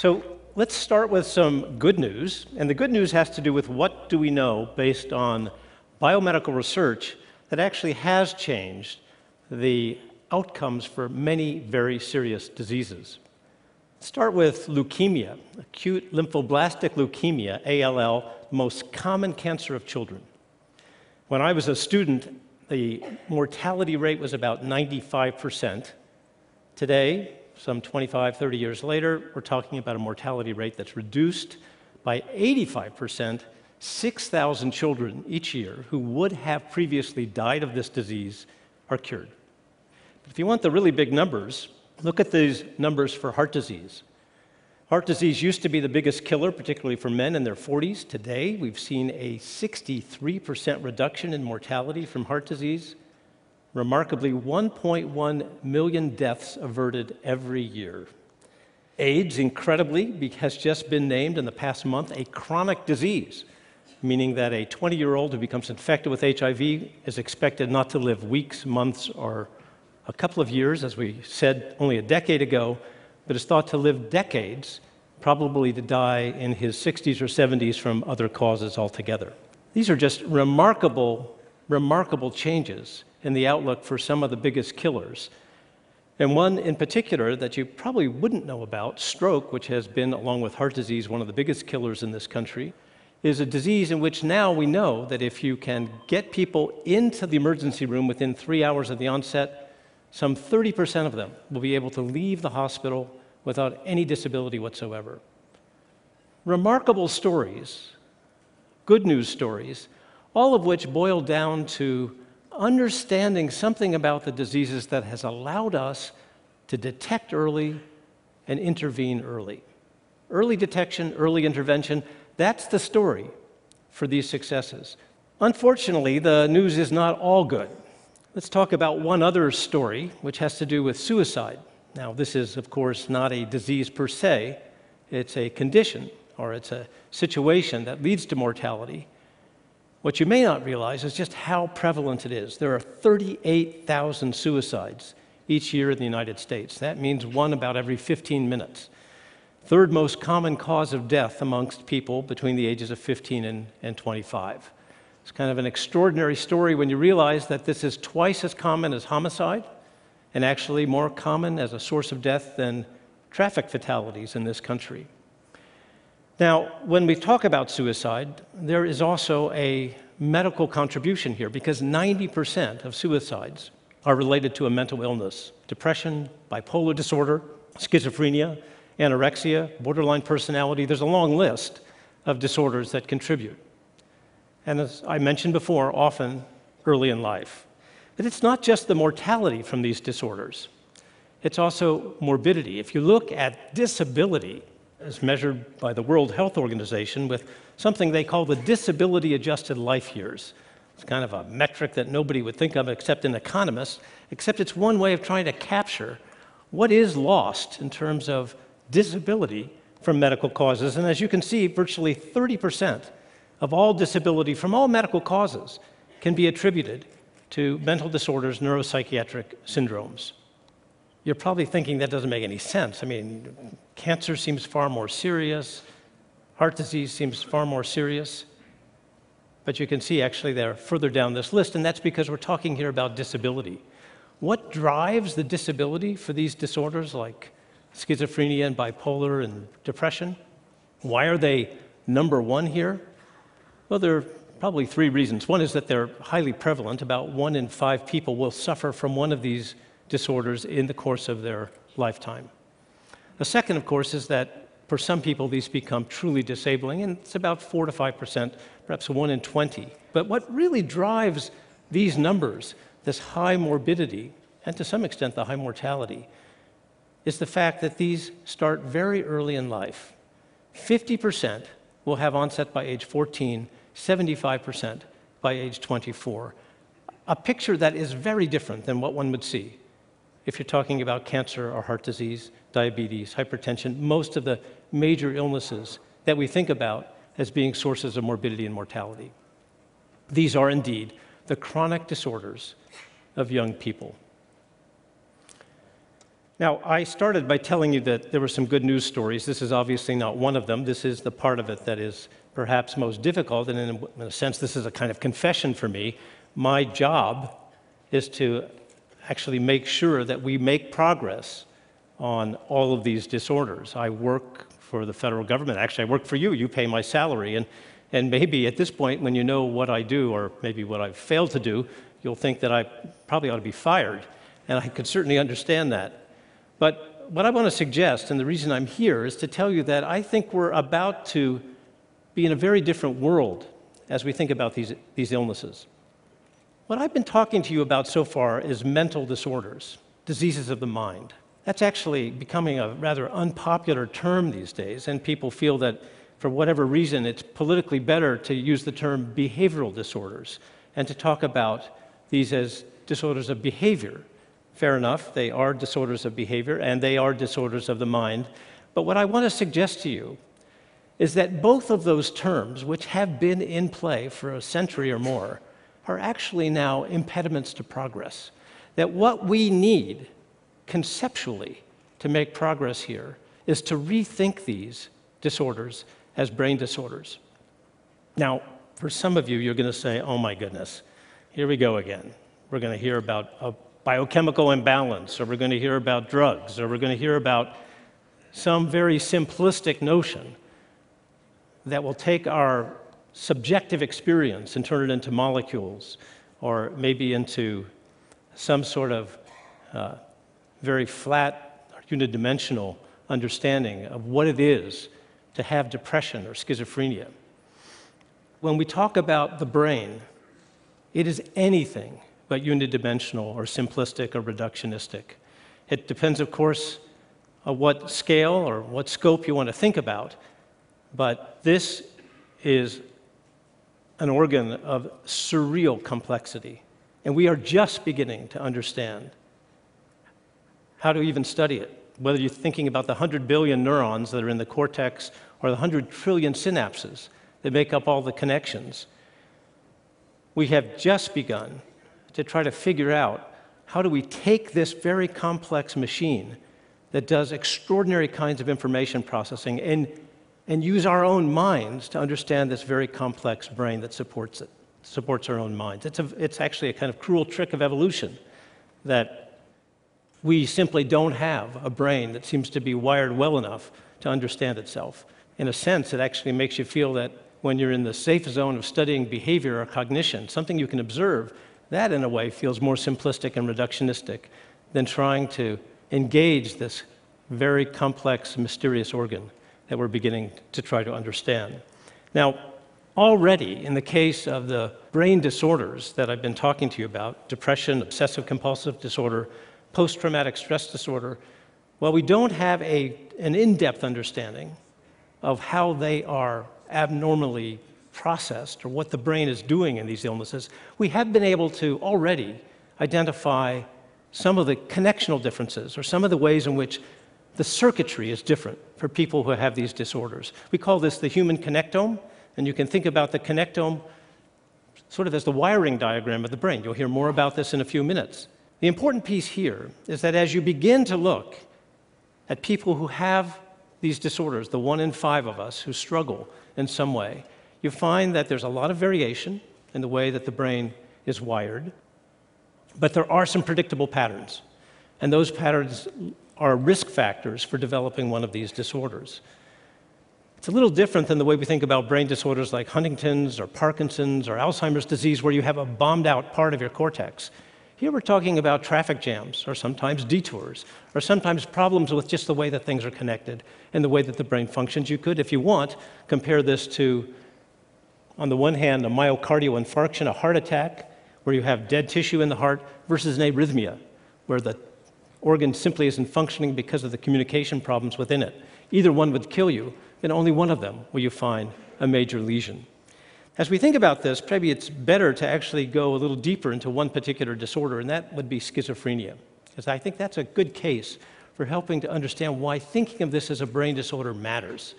So let's start with some good news. And the good news has to do with what do we know based on biomedical research that actually has changed the outcomes for many very serious diseases. Start with leukemia, acute lymphoblastic leukemia, ALL, most common cancer of children. When I was a student, the mortality rate was about 95%. Today, some 25, 30 years later, we're talking about a mortality rate that's reduced by 85%. 6,000 children each year who would have previously died of this disease are cured. But if you want the really big numbers, look at these numbers for heart disease. Heart disease used to be the biggest killer, particularly for men in their 40s. Today, we've seen a 63% reduction in mortality from heart disease. Remarkably, 1.1 million deaths averted every year. AIDS, incredibly, has just been named in the past month a chronic disease, meaning that a 20 year old who becomes infected with HIV is expected not to live weeks, months, or a couple of years, as we said only a decade ago, but is thought to live decades, probably to die in his 60s or 70s from other causes altogether. These are just remarkable, remarkable changes in the outlook for some of the biggest killers. And one in particular that you probably wouldn't know about, stroke, which has been, along with heart disease, one of the biggest killers in this country, is a disease in which now we know that if you can get people into the emergency room within three hours of the onset, some 30% of them will be able to leave the hospital without any disability whatsoever. Remarkable stories, good news stories, all of which boil down to understanding something about the diseases that has allowed us to detect early and intervene early. Early detection, early intervention, that's the story for these successes. Unfortunately, the news is not all good. Let's talk about one other story, which has to do with suicide. Now, this is, of course, not a disease per se, it's a condition or it's a situation that leads to mortality. What you may not realize is just how prevalent it is. There are 38,000 suicides each year in the United States. That means one about every 15 minutes. Third most common cause of death amongst people between the ages of 15 and, and 25. It's kind of an extraordinary story when you realize that this is twice as common as homicide and actually more common as a source of death than traffic fatalities in this country. Now, when we talk about suicide, there is also a medical contribution here because 90% of suicides are related to a mental illness depression, bipolar disorder, schizophrenia, anorexia, borderline personality. There's a long list of disorders that contribute and as I mentioned before, often early in life. But it's not just the mortality from these disorders, it's also morbidity. If you look at disability, as measured by the World Health Organization, with something they call the disability adjusted life years. It's kind of a metric that nobody would think of except an economist, except it's one way of trying to capture what is lost in terms of disability from medical causes. And as you can see, virtually 30% of all disability from all medical causes can be attributed to mental disorders, neuropsychiatric syndromes. You're probably thinking that doesn't make any sense. I mean, cancer seems far more serious, heart disease seems far more serious. But you can see actually they're further down this list, and that's because we're talking here about disability. What drives the disability for these disorders like schizophrenia and bipolar and depression? Why are they number one here? Well, there are probably three reasons. One is that they're highly prevalent. About one in five people will suffer from one of these disorders in the course of their lifetime. The second, of course, is that for some people these become truly disabling, and it's about 4 to 5 percent, perhaps 1 in 20. But what really drives these numbers, this high morbidity, and to some extent the high mortality, is the fact that these start very early in life. 50 percent will have onset by age 14, 75% by age 24. A picture that is very different than what one would see if you're talking about cancer or heart disease, diabetes, hypertension, most of the major illnesses that we think about as being sources of morbidity and mortality. These are indeed the chronic disorders of young people. Now, I started by telling you that there were some good news stories. This is obviously not one of them. This is the part of it that is perhaps most difficult, and in a, sense, this is a kind of confession for me. My job is to actually make sure that we make progress on all of these disorders. I work for the federal government. Actually, I work for you. You pay my salary. And, and maybe at this point, when you know what I do, or maybe what I've failed to do, you'll think that I probably ought to be fired. And I could certainly understand that. But what I want to suggest, and the reason I'm here, is to tell you that I think we're about to be in a very different world as we think about these, these illnesses. What I've been talking to you about so far is mental disorders, diseases of the mind. That's actually becoming a rather unpopular term these days, and people feel that for whatever reason it's politically better to use the term behavioral disorders and to talk about these as disorders of behavior. Fair enough, they are disorders of behavior and they are disorders of the mind. But what I want to suggest to you is that both of those terms, which have been in play for a century or more, are actually now impediments to progress. That what we need conceptually to make progress here is to rethink these disorders as brain disorders. Now, for some of you, you're going to say, oh my goodness, here we go again. We're going to hear about a biochemical imbalance, or we're going to hear about drugs, or we're going to hear about some very simplistic notion that will take our subjective experience and turn it into molecules, or maybe into some sort of uh, very flat, unidimensional understanding of what it is to have depression or schizophrenia. When we talk about the brain, it is anything but unidimensional or simplistic or reductionistic. It depends, of course, on what scale or what scope you want to think about, but this is an organ of surreal complexity, and we are just beginning to understand how to even study it. Whether you're thinking about the 100 billion neurons that are in the cortex or the 100 trillion synapses that make up all the connections, we have just begun to try to figure out how do we take this very complex machine that does extraordinary kinds of information processing and, and use our own minds to understand this very complex brain that supports it, supports our own minds. It's, a, it's actually a kind of cruel trick of evolution that we simply don't have a brain that seems to be wired well enough to understand itself. In a sense, it actually makes you feel that when you're in the safe zone of studying behavior or cognition, something you can observe, that in a way feels more simplistic and reductionistic than trying to engage this very complex, mysterious organ that we're beginning to try to understand. Now, already in the case of the brain disorders that I've been talking to you about depression, obsessive compulsive disorder, post traumatic stress disorder, well, we don't have a, an in depth understanding of how they are abnormally processed or what the brain is doing in these illnesses. We have been able to already identify some of the connectional differences or some of the ways in which the circuitry is different for people who have these disorders. We call this the human connectome, and you can think about the connectome sort of as the wiring diagram of the brain. You'll hear more about this in a few minutes. The important piece here is that as you begin to look at people who have these disorders, the one in five of us who struggle in some way, you find that there's a lot of variation in the way that the brain is wired, but there are some predictable patterns. And those patterns are risk factors for developing one of these disorders. It's a little different than the way we think about brain disorders like Huntington's or Parkinson's or Alzheimer's disease, where you have a bombed out part of your cortex. Here we're talking about traffic jams, or sometimes detours, or sometimes problems with just the way that things are connected and the way that the brain functions. You could, if you want, compare this to, on the one hand, a myocardial infarction, a heart attack, where you have dead tissue in the heart, versus an arrhythmia, where the organ simply isn't functioning because of the communication problems within it. Either one would kill you, and only one of them will you find a major lesion. As we think about this, maybe it's better to actually go a little deeper into one particular disorder, and that would be schizophrenia, because I think that's a good case for helping to understand why thinking of this as a brain disorder matters.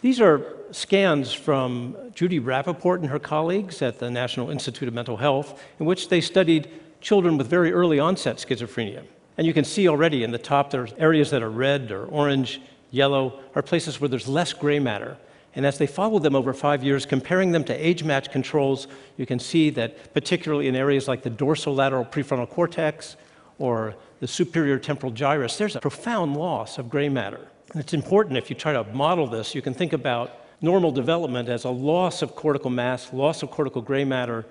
These are scans from Judy Rapoport and her colleagues at the National Institute of Mental Health, in which they studied children with very early onset schizophrenia. And you can see already in the top, there's areas that are red or orange, yellow, are places where there's less gray matter. And as they follow them over five years, comparing them to age matched controls, you can see that particularly in areas like the dorsolateral prefrontal cortex or the superior temporal gyrus, there's a profound loss of gray matter. And it's important if you try to model this, you can think about normal development as a loss of cortical mass, loss of cortical gray matter.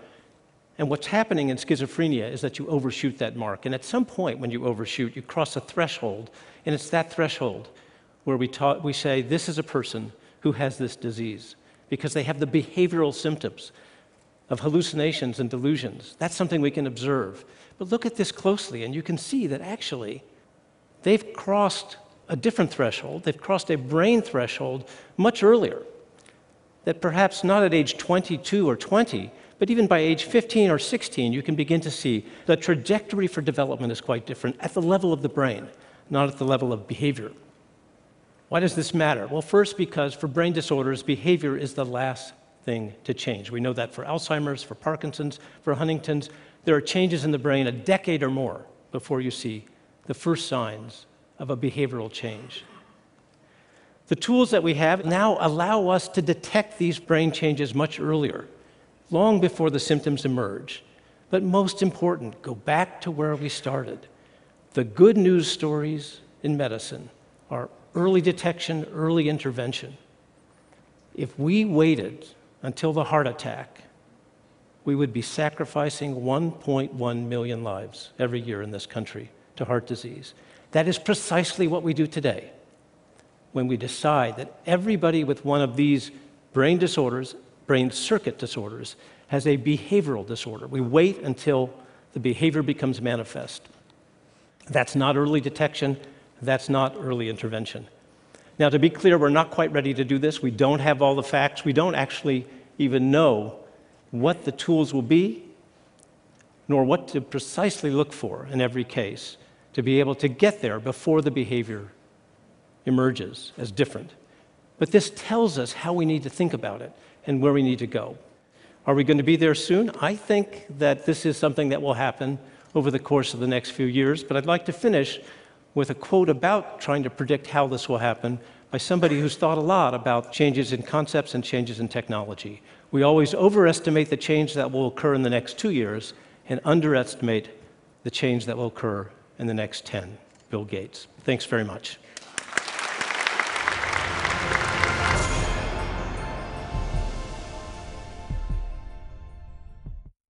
And what's happening in schizophrenia is that you overshoot that mark. And at some point when you overshoot, you cross a threshold. And it's that threshold where we, ta- we say, this is a person who has this disease because they have the behavioral symptoms of hallucinations and delusions. That's something we can observe. But look at this closely, and you can see that actually they've crossed a different threshold. They've crossed a brain threshold much earlier. That perhaps not at age 22 or 20, but even by age 15 or 16, you can begin to see the trajectory for development is quite different at the level of the brain, not at the level of behavior. Why does this matter? Well, first, because for brain disorders, behavior is the last thing to change. We know that for Alzheimer's, for Parkinson's, for Huntington's, there are changes in the brain a decade or more before you see the first signs of a behavioral change. The tools that we have now allow us to detect these brain changes much earlier, long before the symptoms emerge. But most important, go back to where we started. The good news stories in medicine are early detection, early intervention. If we waited until the heart attack, we would be sacrificing 1.1 million lives every year in this country to heart disease. That is precisely what we do today when we decide that everybody with one of these brain disorders, brain circuit disorders, has a behavioral disorder. We wait until the behavior becomes manifest. That's not early detection, that's not early intervention. Now, to be clear, we're not quite ready to do this. We don't have all the facts. We don't actually even know what the tools will be, nor what to precisely look for in every case to be able to get there before the behavior emerges as different. But this tells us how we need to think about it and where we need to go. Are we going to be there soon? I think that this is something that will happen over the course of the next few years, but I'd like to finish with a quote about trying to predict how this will happen by somebody who's thought a lot about changes in concepts and changes in technology. We always overestimate the change that will occur in the next two years and underestimate the change that will occur in the next 10. Bill Gates. Thanks very much.